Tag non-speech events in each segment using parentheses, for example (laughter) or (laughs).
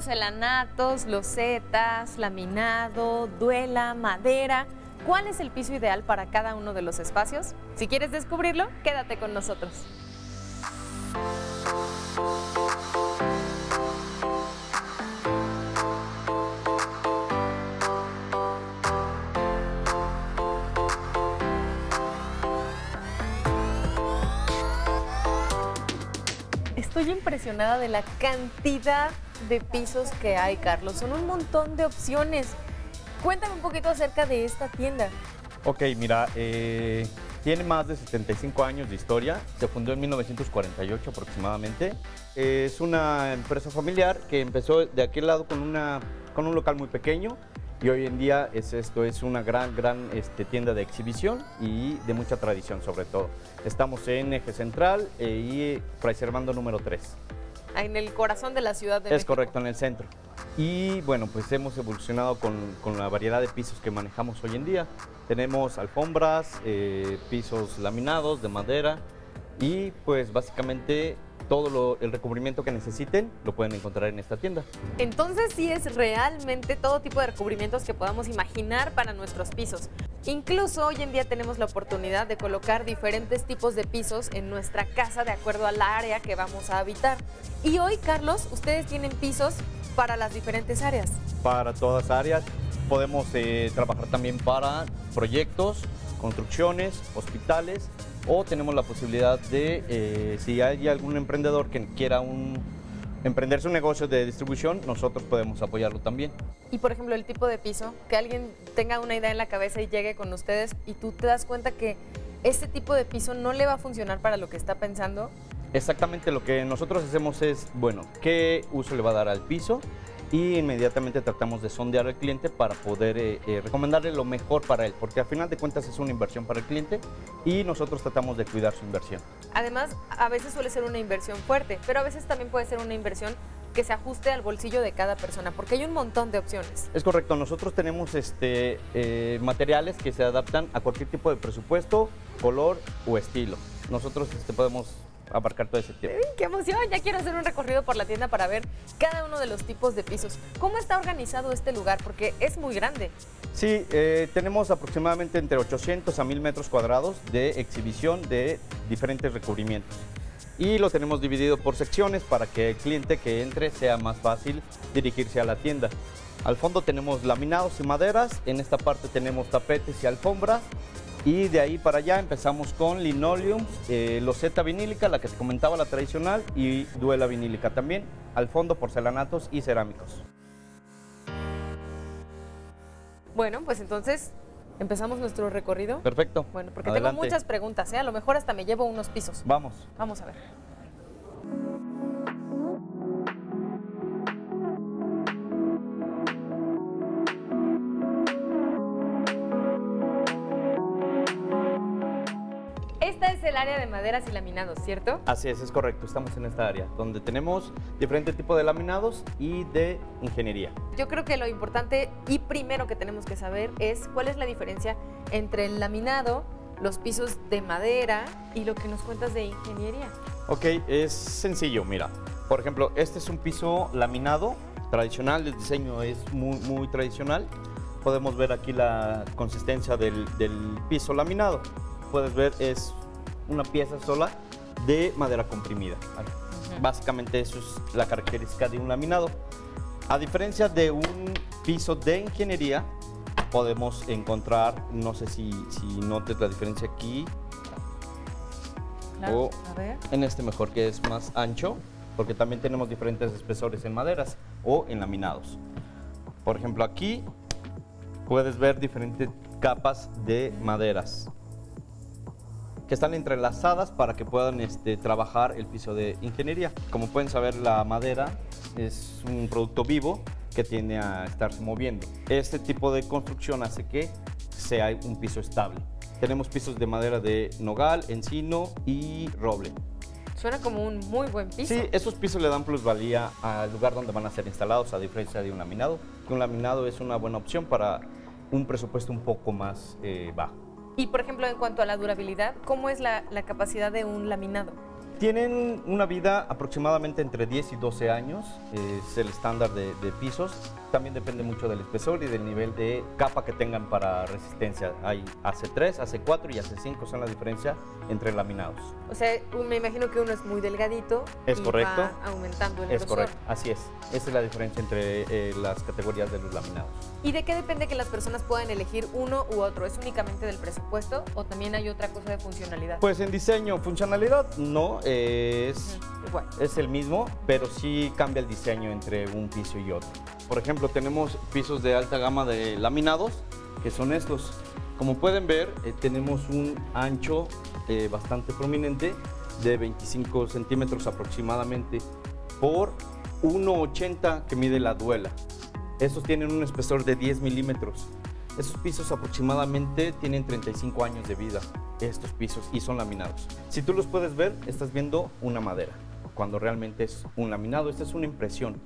porcelanatos, losetas, laminado, duela, madera. ¿Cuál es el piso ideal para cada uno de los espacios? Si quieres descubrirlo, quédate con nosotros. Estoy impresionada de la cantidad de pisos que hay, Carlos. Son un montón de opciones. Cuéntame un poquito acerca de esta tienda. Ok, mira, eh, tiene más de 75 años de historia. Se fundó en 1948 aproximadamente. Es una empresa familiar que empezó de aquel lado con, una, con un local muy pequeño y hoy en día es esto es una gran gran este, tienda de exhibición y de mucha tradición sobre todo. Estamos en Eje Central eh, y Fray número 3. En el corazón de la ciudad de Es México. correcto, en el centro. Y bueno, pues hemos evolucionado con, con la variedad de pisos que manejamos hoy en día. Tenemos alfombras, eh, pisos laminados de madera y pues básicamente todo lo- el recubrimiento que necesiten lo pueden encontrar en esta tienda. Entonces sí es realmente todo tipo de recubrimientos que podamos imaginar para nuestros pisos. Incluso hoy en día tenemos la oportunidad de colocar diferentes tipos de pisos en nuestra casa de acuerdo al área que vamos a habitar. Y hoy, Carlos, ustedes tienen pisos para las diferentes áreas. Para todas áreas podemos eh, trabajar también para proyectos, construcciones, hospitales o tenemos la posibilidad de, eh, si hay algún emprendedor que quiera un, emprender su negocio de distribución, nosotros podemos apoyarlo también. Y por ejemplo, el tipo de piso, que alguien tenga una idea en la cabeza y llegue con ustedes y tú te das cuenta que ese tipo de piso no le va a funcionar para lo que está pensando. Exactamente lo que nosotros hacemos es, bueno, qué uso le va a dar al piso y inmediatamente tratamos de sondear al cliente para poder eh, eh, recomendarle lo mejor para él, porque al final de cuentas es una inversión para el cliente y nosotros tratamos de cuidar su inversión. Además, a veces suele ser una inversión fuerte, pero a veces también puede ser una inversión que se ajuste al bolsillo de cada persona, porque hay un montón de opciones. Es correcto, nosotros tenemos este, eh, materiales que se adaptan a cualquier tipo de presupuesto, color o estilo. Nosotros este, podemos abarcar todo ese tiempo. ¡Uy, ¡Qué emoción! Ya quiero hacer un recorrido por la tienda para ver cada uno de los tipos de pisos. ¿Cómo está organizado este lugar? Porque es muy grande. Sí, eh, tenemos aproximadamente entre 800 a 1000 metros cuadrados de exhibición de diferentes recubrimientos. Y lo tenemos dividido por secciones para que el cliente que entre sea más fácil dirigirse a la tienda. Al fondo tenemos laminados y maderas, en esta parte tenemos tapetes y alfombras. Y de ahí para allá empezamos con linoleum, eh, loseta vinílica, la que te comentaba, la tradicional, y duela vinílica también. Al fondo porcelanatos y cerámicos. Bueno, pues entonces empezamos nuestro recorrido. Perfecto. Bueno, porque Adelante. tengo muchas preguntas, ¿eh? A lo mejor hasta me llevo unos pisos. Vamos. Vamos a ver. Esta es el área de maderas y laminados, ¿cierto? Así es, es correcto. Estamos en esta área donde tenemos diferente tipo de laminados y de ingeniería. Yo creo que lo importante y primero que tenemos que saber es cuál es la diferencia entre el laminado, los pisos de madera y lo que nos cuentas de ingeniería. Ok, es sencillo, mira. Por ejemplo, este es un piso laminado tradicional, el diseño es muy, muy tradicional. Podemos ver aquí la consistencia del, del piso laminado. Puedes ver, es una pieza sola de madera comprimida. Básicamente eso es la característica de un laminado. A diferencia de un piso de ingeniería, podemos encontrar, no sé si, si notes la diferencia aquí, Claro. O- A ver. en este mejor que es más ancho, porque también tenemos diferentes espesores en maderas o en laminados. Por ejemplo, aquí puedes ver diferentes capas de maderas que están entrelazadas para que puedan este, trabajar el piso de ingeniería. Como pueden saber, la madera es un producto vivo que tiende a estarse moviendo. Este tipo de construcción hace que sea un piso estable. Tenemos pisos de madera de nogal, encino y roble. Suena como un muy buen piso. Sí, esos pisos le dan plusvalía al lugar donde van a ser instalados, a diferencia de un laminado. Que un laminado es una buena opción para un presupuesto un poco más eh, bajo. Y por ejemplo, en cuanto a la durabilidad, ¿cómo es la, la capacidad de un laminado? Tienen una vida aproximadamente entre 10 y 12 años, es el estándar de, de pisos. También depende mucho del espesor y del nivel de capa que tengan para resistencia. Hay AC3, AC4 y AC5 son la diferencia entre laminados. O sea, me imagino que uno es muy delgadito Es y correcto. va aumentando el Es grosor. correcto, así es. Esa es la diferencia entre eh, las categorías de los laminados. ¿Y de qué depende que las personas puedan elegir uno u otro? ¿Es únicamente del presupuesto o también hay otra cosa de funcionalidad? Pues en diseño, funcionalidad, no, es, Ujú, Igual. es el mismo, pero sí cambia el diseño entre un piso y otro. Por ejemplo, tenemos pisos de alta gama de laminados, que son estos. Como pueden ver, eh, tenemos un ancho eh, bastante prominente de 25 centímetros aproximadamente por 1,80 que mide la duela. Estos tienen un espesor de 10 milímetros. Esos pisos aproximadamente tienen 35 años de vida, estos pisos, y son laminados. Si tú los puedes ver, estás viendo una madera, cuando realmente es un laminado. Esta es una impresión.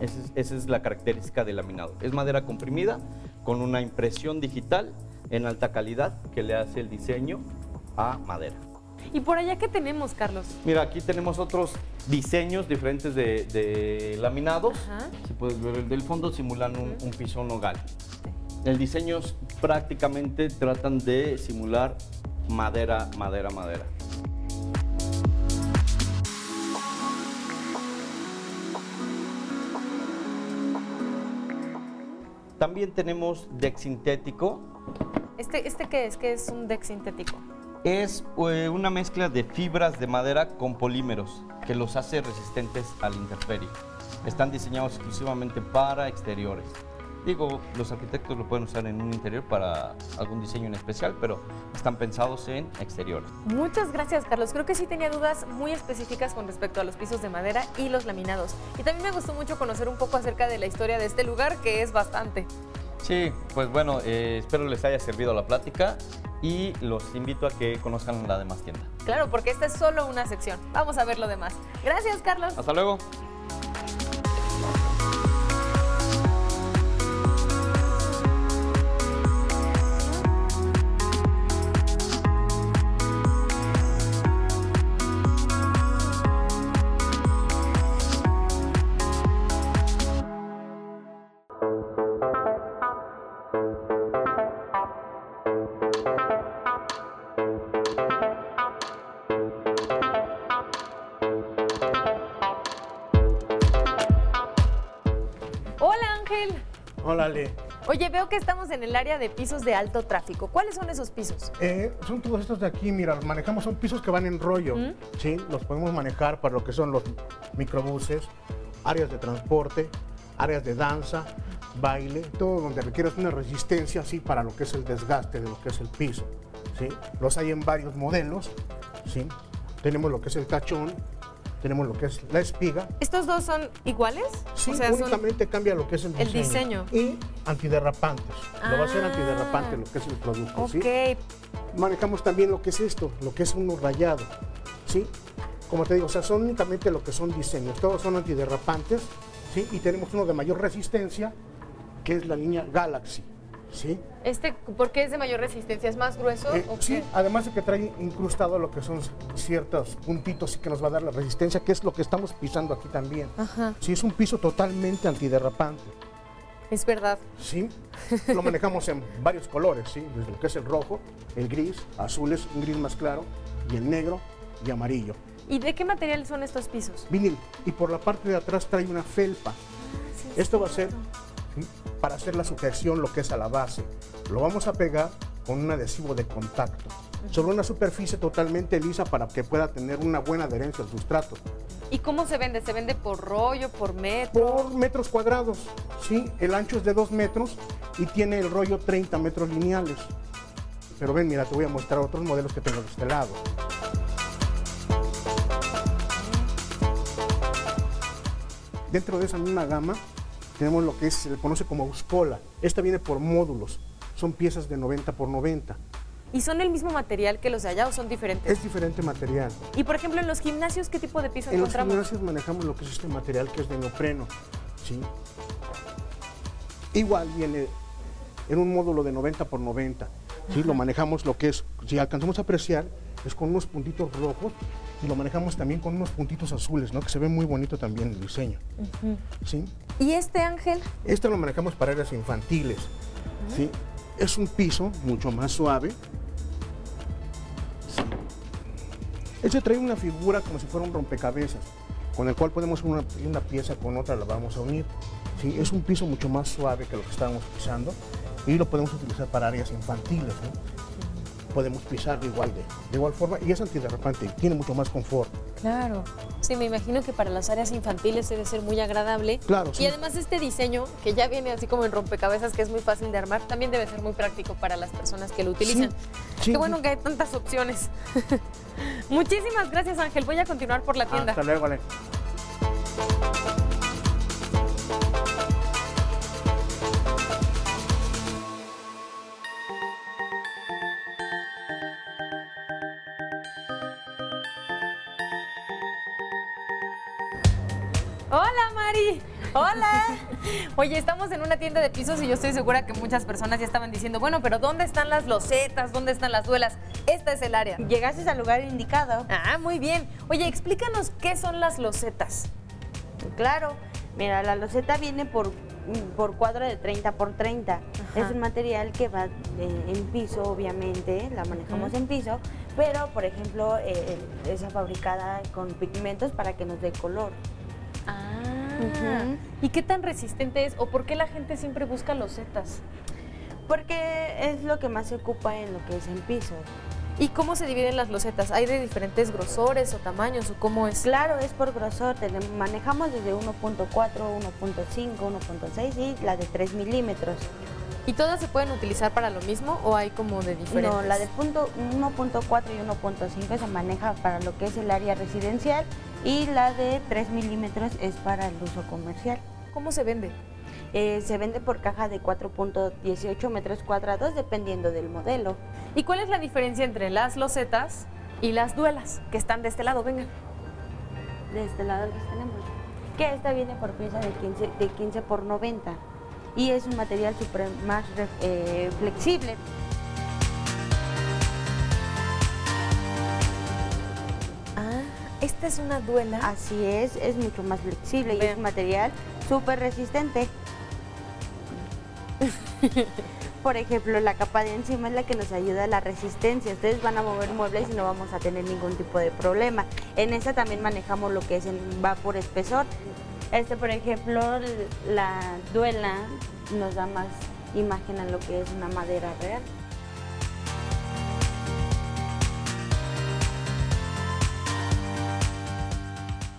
Esa es, esa es la característica del laminado. Es madera comprimida con una impresión digital en alta calidad que le hace el diseño a madera. ¿Y por allá qué tenemos, Carlos? Mira, aquí tenemos otros diseños diferentes de, de laminados. Ajá. Si puedes ver el del fondo, simulan un, un piso nogal. El diseño es prácticamente tratan de simular madera, madera, madera. También tenemos deck sintético. ¿Este, ¿Este qué es? ¿Qué es un deck sintético? Es eh, una mezcla de fibras de madera con polímeros que los hace resistentes a la intemperie. Están diseñados exclusivamente para exteriores. Digo, los arquitectos lo pueden usar en un interior para algún diseño en especial, pero están pensados en exteriores. Muchas gracias, Carlos. Creo que sí tenía dudas muy específicas con respecto a los pisos de madera y los laminados. Y también me gustó mucho conocer un poco acerca de la historia de este lugar, que es bastante. Sí, pues bueno, eh, espero les haya servido la plática y los invito a que conozcan la demás tienda. Claro, porque esta es solo una sección. Vamos a ver lo demás. Gracias, Carlos. Hasta luego. Que estamos en el área de pisos de alto tráfico. ¿Cuáles son esos pisos? Eh, son todos estos de aquí, mira, los manejamos, son pisos que van en rollo, ¿Mm? ¿sí? Los podemos manejar para lo que son los microbuses, áreas de transporte, áreas de danza, baile, todo donde requieras una resistencia, así, para lo que es el desgaste de lo que es el piso, ¿sí? Los hay en varios modelos, ¿sí? Tenemos lo que es el tachón, tenemos lo que es la espiga, ¿Estos dos son iguales? Sí, o sea, son- únicamente cambia lo que es el el diseño. Y antiderrapantes. Lo va a hacer Ah. antiderrapante lo que es el producto, ¿sí? Ok. manejamos también lo que es esto, lo que es uno rayado, ¿sí? Como te digo, o sea, son únicamente lo que son diseños, todos son antiderrapantes, ¿sí? Y tenemos uno de mayor resistencia, que es la línea Galaxy, ¿sí? Este, ¿por qué es de mayor resistencia? ¿Es más grueso? Eh, o sí, qué? además de que trae incrustado lo que son ciertos puntitos que nos va a dar la resistencia, que es lo que estamos pisando aquí también. Ajá. Sí, es un piso totalmente antiderrapante. Es verdad. ¿sí? Lo manejamos en varios colores, ¿sí? Desde lo que es el rojo, el gris, azules, un gris más claro, y el negro y amarillo. ¿Y de qué material son estos pisos? Vinil. Y por la parte de atrás trae una felpa. Esto va a ser ¿sí? Para hacer la sujeción, lo que es a la base. Lo vamos a pegar con un adhesivo de contacto sobre una superficie totalmente lisa para que pueda tener una buena adherencia al sustrato. ¿Y cómo se vende? ¿Se vende por rollo, por metro? Por metros cuadrados, ¿sí? El ancho es de 2 metros y tiene el rollo 30 metros lineales. Pero ven, mira, te voy a mostrar otros modelos que tengo de este lado. Dentro de esa misma gama tenemos lo que es- se le conoce como Uscola. Esta viene por módulos, son piezas de 90 por 90. ¿Y son el mismo material que los de allá o son diferentes? Es diferente material. Y por ejemplo, en los gimnasios, ¿qué tipo de piso En los encontramos? gimnasios manejamos lo que es este material que es de neopreno, ¿sí? Igual viene en un módulo de 90 por 90. ¿sí? Lo manejamos lo que es, si alcanzamos a apreciar, es con unos puntitos rojos y lo manejamos también con unos puntitos azules, ¿no? que se ve muy bonito también el diseño. ¿sí? ¿Y este ángel? Este lo manejamos para áreas infantiles. ¿sí? Es un piso mucho más suave. Sí. Este trae una figura como si fuera un rompecabezas, con el cual podemos una, una pieza con otra la vamos a unir. ¿sí? Es un piso mucho más suave que lo que estábamos pisando y lo podemos utilizar para áreas infantiles. ¿no? Podemos pisarlo igual de, de igual forma y es antiderrapante, tiene mucho más confort. Claro. Sí, me imagino que para las áreas infantiles debe ser muy agradable. Claro, Y sí. además este diseño, que ya viene así como en rompecabezas, que es muy fácil de armar, también debe ser muy práctico para las personas que lo utilizan. sí, Qué bueno que hay tantas opciones. (laughs) Muchísimas gracias, Ángel. Voy a continuar por la tienda. Hasta luego, Ale. Hola, Mari. Hola. Oye, estamos en una tienda de pisos y yo estoy segura que muchas personas ya estaban diciendo, bueno, pero ¿dónde están las losetas? ¿Dónde están las duelas? Esta es el área. Llegaste al lugar indicado. Ah, muy bien. Oye, explícanos qué son las losetas. Claro. Mira, la loseta viene por, por cuadro de 30 por 30. Ajá. Es un material que va eh, en piso, obviamente, la manejamos en piso, pero, por ejemplo, eh, es fabricada con pigmentos para que nos dé color. ¿Y qué tan resistente es o por qué la gente siempre busca losetas? Porque es lo que más se ocupa en lo que es en piso. ¿Y cómo se dividen las losetas? ¿Hay de diferentes grosores o tamaños o cómo es? Claro, es por grosor. manejamos desde 1.4, 1.5, 1.6 y la de 3 milímetros. ¿Y todas se pueden utilizar para lo mismo o hay como de diferentes? No, la de punto 1.4 y 1.5 se maneja para lo que es el área residencial y la de 3 milímetros es para el uso comercial. ¿Cómo se vende? Eh, se vende por caja de 4.18 metros cuadrados dependiendo del modelo. ¿Y cuál es la diferencia entre las losetas y las duelas que están de este lado? Vengan. De este lado las tenemos. Que esta viene por pieza de 15, de 15 por 90 y es un material super más eh, flexible. Ah, esta es una duela. Así es, es mucho más flexible y es un material súper resistente. (laughs) Por ejemplo, la capa de encima es la que nos ayuda a la resistencia. Ustedes van a mover muebles y no vamos a tener ningún tipo de problema. En esta también manejamos lo que es el va por espesor. Este, por ejemplo, la duela nos da más imagen a lo que es una madera real.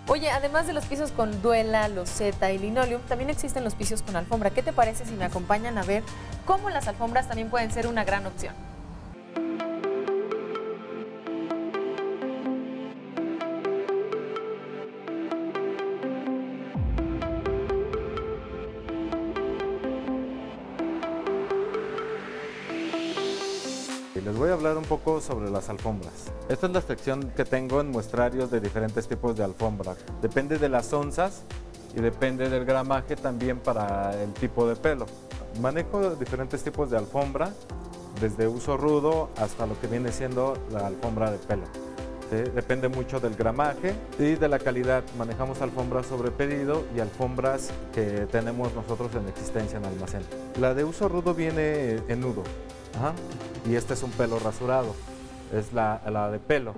Oye, además de los pisos con duela, loseta y linoleum, también existen los pisos con alfombra. ¿Qué te parece si me acompañan a ver cómo las alfombras también pueden ser una gran opción? Voy a hablar un poco sobre las alfombras. Esta es la sección que tengo en muestrarios de diferentes tipos de alfombra. Depende de las onzas y depende del gramaje también para el tipo de pelo. Manejo diferentes tipos de alfombra, desde uso rudo hasta lo que viene siendo la alfombra de pelo. Depende mucho del gramaje y de la calidad. Manejamos alfombras sobre pedido y alfombras que tenemos nosotros en existencia en almacén. La de uso rudo viene en nudo. Y este es un pelo rasurado, es la, la de pelo.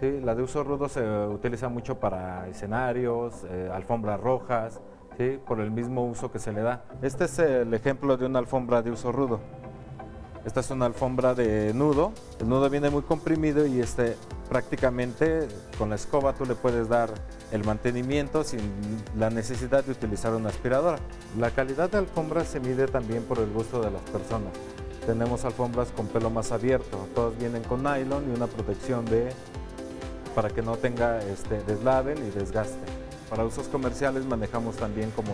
¿sí? La de uso rudo se utiliza mucho para escenarios, eh, alfombras rojas, ¿sí? por el mismo uso que se le da. Este es el ejemplo de una alfombra de uso rudo. Esta es una alfombra de nudo. El nudo viene muy comprimido y este prácticamente con la escoba tú le puedes dar el mantenimiento sin la necesidad de utilizar una aspiradora. La calidad de alfombra se mide también por el gusto de las personas. Tenemos alfombras con pelo más abierto, todas vienen con nylon y una protección de para que no tenga este, deslave ni desgaste. Para usos comerciales manejamos también como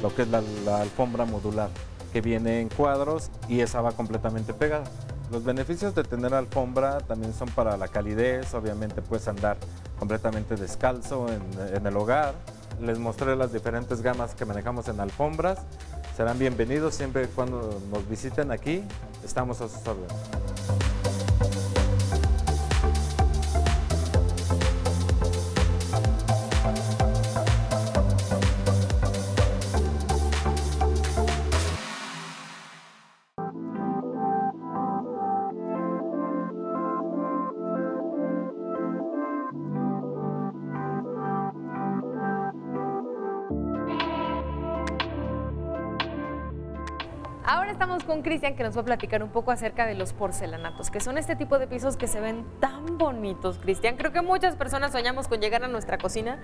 lo que es la, alfombra modular, que viene en cuadros y esa va completamente pegada. Los beneficios de tener alfombra también son para la calidez, obviamente puedes andar completamente descalzo en el hogar. Les mostré las diferentes gamas que manejamos en alfombras. Serán bienvenidos siempre cuando nos visiten aquí, estamos a sus órdenes. Cristian que nos va a platicar un poco acerca de los porcelanatos, que son este tipo de pisos que se ven tan bonitos, Cristian. Creo que muchas personas soñamos con llegar a nuestra cocina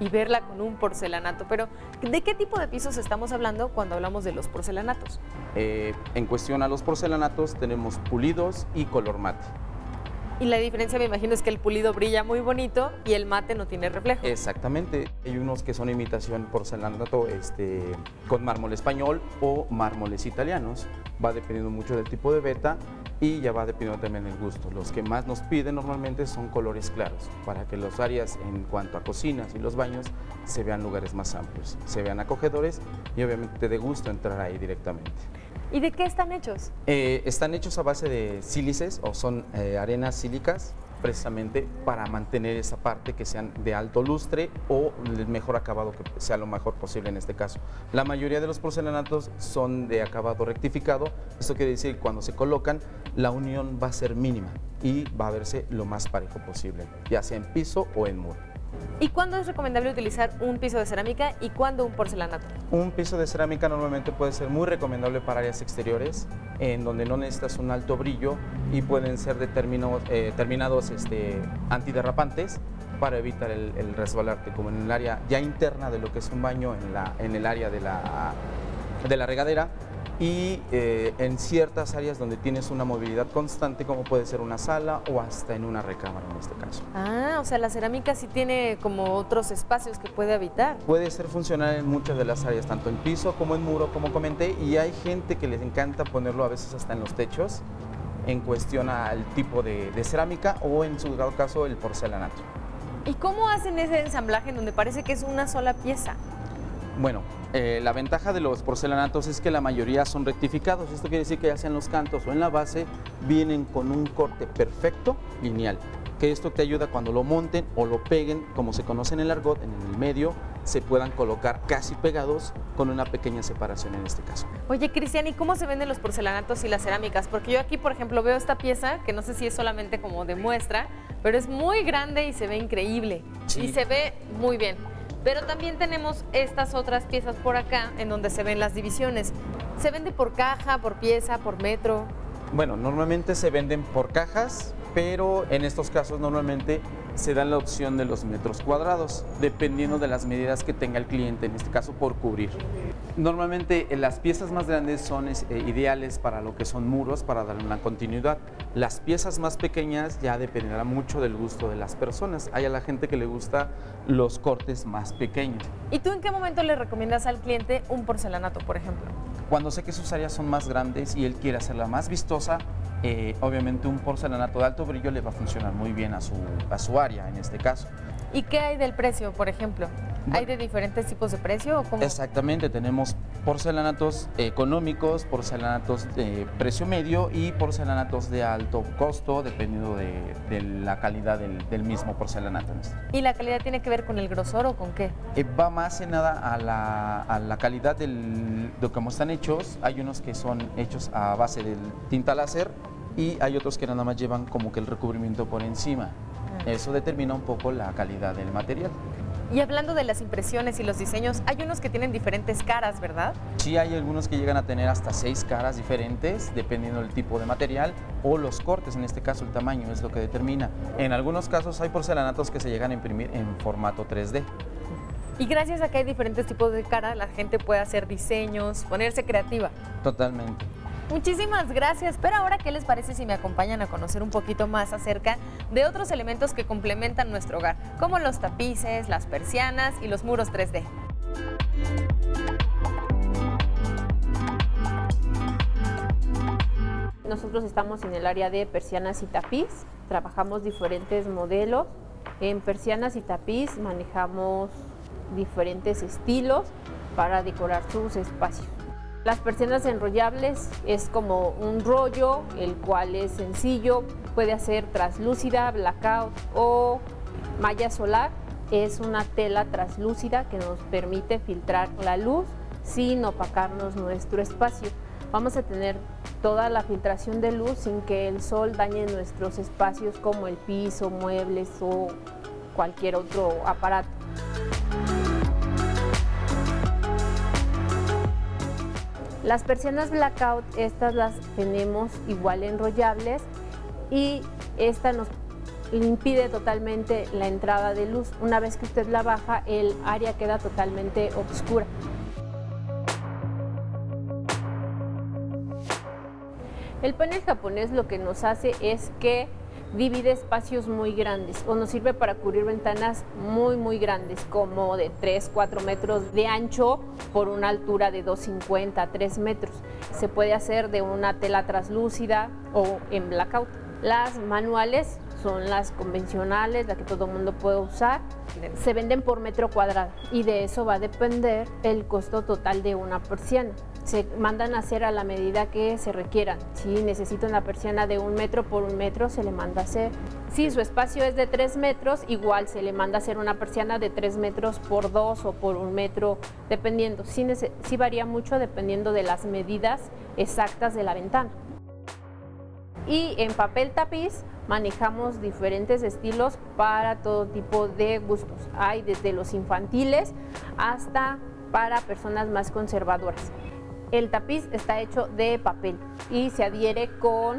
y verla con un porcelanato, pero ¿de qué tipo de pisos estamos hablando cuando hablamos de los porcelanatos? Eh, en cuestión a los porcelanatos tenemos pulidos y color mate. Y la diferencia me imagino es que el pulido brilla muy bonito y el mate no tiene reflejo. Exactamente. Hay unos que son imitación porcelanato este, con mármol español o mármoles italianos. Va dependiendo mucho del tipo de beta y ya va dependiendo también del gusto. Los que más nos piden normalmente son colores claros para que las áreas en cuanto a cocinas y los baños se vean lugares más amplios, se vean acogedores y obviamente te dé gusto entrar ahí directamente. ¿Y de qué están hechos? Eh, están hechos a base de sílices o son eh, arenas sílicas precisamente para mantener esa parte que sean de alto lustre o el mejor acabado que sea lo mejor posible en este caso. La mayoría de los porcelanatos son de acabado rectificado, esto quiere decir que cuando se colocan la unión va a ser mínima y va a verse lo más parejo posible, ya sea en piso o en muro. ¿Y cuándo es recomendable utilizar un piso de cerámica y cuándo un porcelanato? Un piso de cerámica normalmente puede ser muy recomendable para áreas exteriores, en donde no necesitas un alto brillo y pueden ser determinados, eh, terminados este, antiderrapantes para evitar el, el, resbalarte, como en el área ya interna de lo que es un baño, en, la, en el área de la, de la regadera, y eh, en ciertas áreas donde tienes una movilidad constante, como puede ser una sala o hasta en una recámara en este caso. Ah, o sea, la cerámica sí tiene como otros espacios que puede habitar. Puede ser funcional en muchas de las áreas, tanto en piso como en muro, como comenté, y hay gente que les encanta ponerlo a veces hasta en los techos, en cuestión al tipo de, de cerámica o en su caso el porcelanato. ¿Y cómo hacen ese ensamblaje en donde parece que es una sola pieza? Bueno, eh, la ventaja de los porcelanatos es que la mayoría son rectificados. Esto quiere decir que ya sea en los cantos o en la base, vienen con un corte perfecto, lineal. Que esto te ayuda cuando lo monten o lo peguen, como se conoce en el argot, en el medio, se puedan colocar casi pegados con una pequeña separación en este caso. Oye, Cristian, ¿y cómo se venden los porcelanatos y las cerámicas? Porque yo aquí, por ejemplo, veo esta pieza, que no sé si es solamente como de muestra, pero es muy grande y se ve increíble. Sí. Y se ve muy bien. Pero también tenemos estas otras piezas por acá en donde se ven las divisiones. ¿Se vende por caja, por pieza, por metro? Bueno, normalmente se venden por cajas, pero en estos casos normalmente se da la opción de los metros cuadrados, dependiendo de las medidas que tenga el cliente, en este caso por cubrir. Normalmente eh, las piezas más grandes son eh, ideales para lo que son muros, para darle una continuidad. Las piezas más pequeñas ya dependerá mucho del gusto de las personas. Hay a la gente que le gusta los cortes más pequeños. ¿Y tú en qué momento le recomiendas al cliente un porcelanato, por ejemplo? Cuando sé que sus áreas son más grandes y él quiere hacerla más vistosa, eh, obviamente un porcelanato de alto brillo le va a funcionar muy bien a su, a su área en este caso. ¿Y qué hay del precio, por ejemplo? ¿Hay de diferentes tipos de precio o cómo? Exactamente, tenemos porcelanatos económicos, porcelanatos de precio medio y porcelanatos de alto costo, dependiendo de, de la calidad del, del, mismo porcelanato. ¿Y la calidad tiene que ver con el grosor o con qué? Eh, va más en nada a la, a la calidad del, de cómo están hechos. Hay unos que son hechos a base de tinta láser y hay otros que nada más llevan como que el recubrimiento por encima. Eso determina un poco la calidad del material. Y hablando de las impresiones y los diseños, hay unos que tienen diferentes caras, ¿verdad? Sí, hay algunos que llegan a tener hasta seis caras diferentes, dependiendo del tipo de material o los cortes, en este caso el tamaño es lo que determina. En algunos casos hay porcelanatos que se llegan a imprimir en formato 3D. Y gracias a que hay diferentes tipos de cara, la gente puede hacer diseños, ponerse creativa. Totalmente. Muchísimas gracias, pero ahora, ¿qué les parece si me acompañan a conocer un poquito más acerca de otros elementos que complementan nuestro hogar, como los tapices, las persianas y los muros 3D? Nosotros estamos en el área de persianas y tapiz, trabajamos diferentes modelos. En persianas y tapiz manejamos diferentes estilos para decorar sus espacios. Las persianas enrollables es como un rollo, el cual es sencillo, puede ser translúcida, blackout o malla solar. Es una tela translúcida que nos permite filtrar la luz sin opacarnos nuestro espacio. Vamos a tener toda la filtración de luz sin que el sol dañe nuestros espacios como el piso, muebles o cualquier otro aparato. Las persianas blackout, estas las tenemos igual enrollables y esta nos impide totalmente la entrada de luz. Una vez que usted la baja, el área queda totalmente oscura. El panel japonés lo que nos hace es que divide espacios muy grandes o nos sirve para cubrir ventanas muy muy grandes como de 3, 4 metros de ancho por una altura de 2,50, 3 metros. Se puede hacer de una tela translúcida o en blackout. Las manuales son las convencionales, las que todo el mundo puede usar. Se venden por metro cuadrado y de eso va a depender el costo total de una persiana se mandan a hacer a la medida que se requieran. Si necesita una persiana de un metro por un metro, se le manda a hacer. Si su espacio es de tres metros, igual se le manda a hacer una persiana de tres metros por dos o por un metro, dependiendo. Sí, varía mucho dependiendo de las medidas exactas de la ventana. Y en papel tapiz manejamos diferentes estilos para todo tipo de gustos. Hay desde los infantiles hasta para personas más conservadoras. El tapiz está hecho de papel y se adhiere con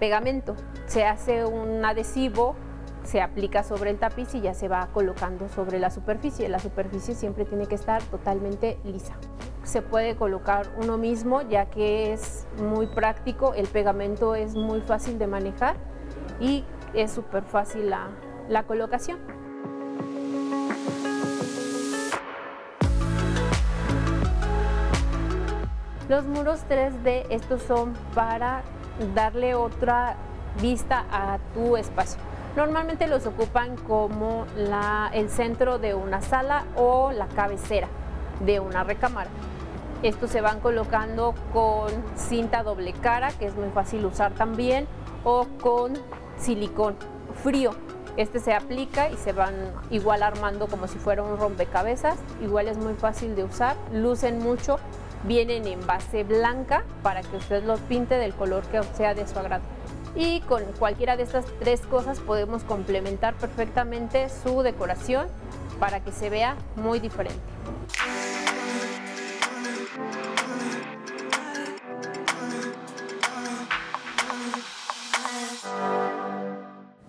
pegamento. Se hace un adhesivo, se aplica sobre el tapiz y ya se va colocando sobre la superficie. La superficie siempre tiene que estar totalmente lisa. Se puede colocar uno mismo ya que es muy práctico, el pegamento es muy fácil de manejar y es súper fácil la, la colocación. Los muros 3D, estos son para darle otra vista a tu espacio. Normalmente los ocupan como el centro de una sala o la cabecera de una recámara. Estos se van colocando con cinta doble cara, que es muy fácil usar también, o con silicón frío. Este se aplica y se van igual armando como si fuera un rompecabezas. Igual es muy fácil de usar, lucen mucho Vienen en base blanca para que usted los pinte del color que sea de su agrado. Y con cualquiera de estas tres cosas podemos complementar perfectamente su decoración para que se vea muy diferente.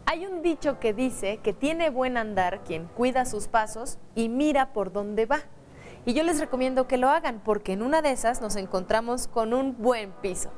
Hay un dicho que dice que tiene buen andar quien cuida sus pasos y mira por dónde va. Y yo les recomiendo que lo hagan porque en una de esas nos encontramos con un buen piso.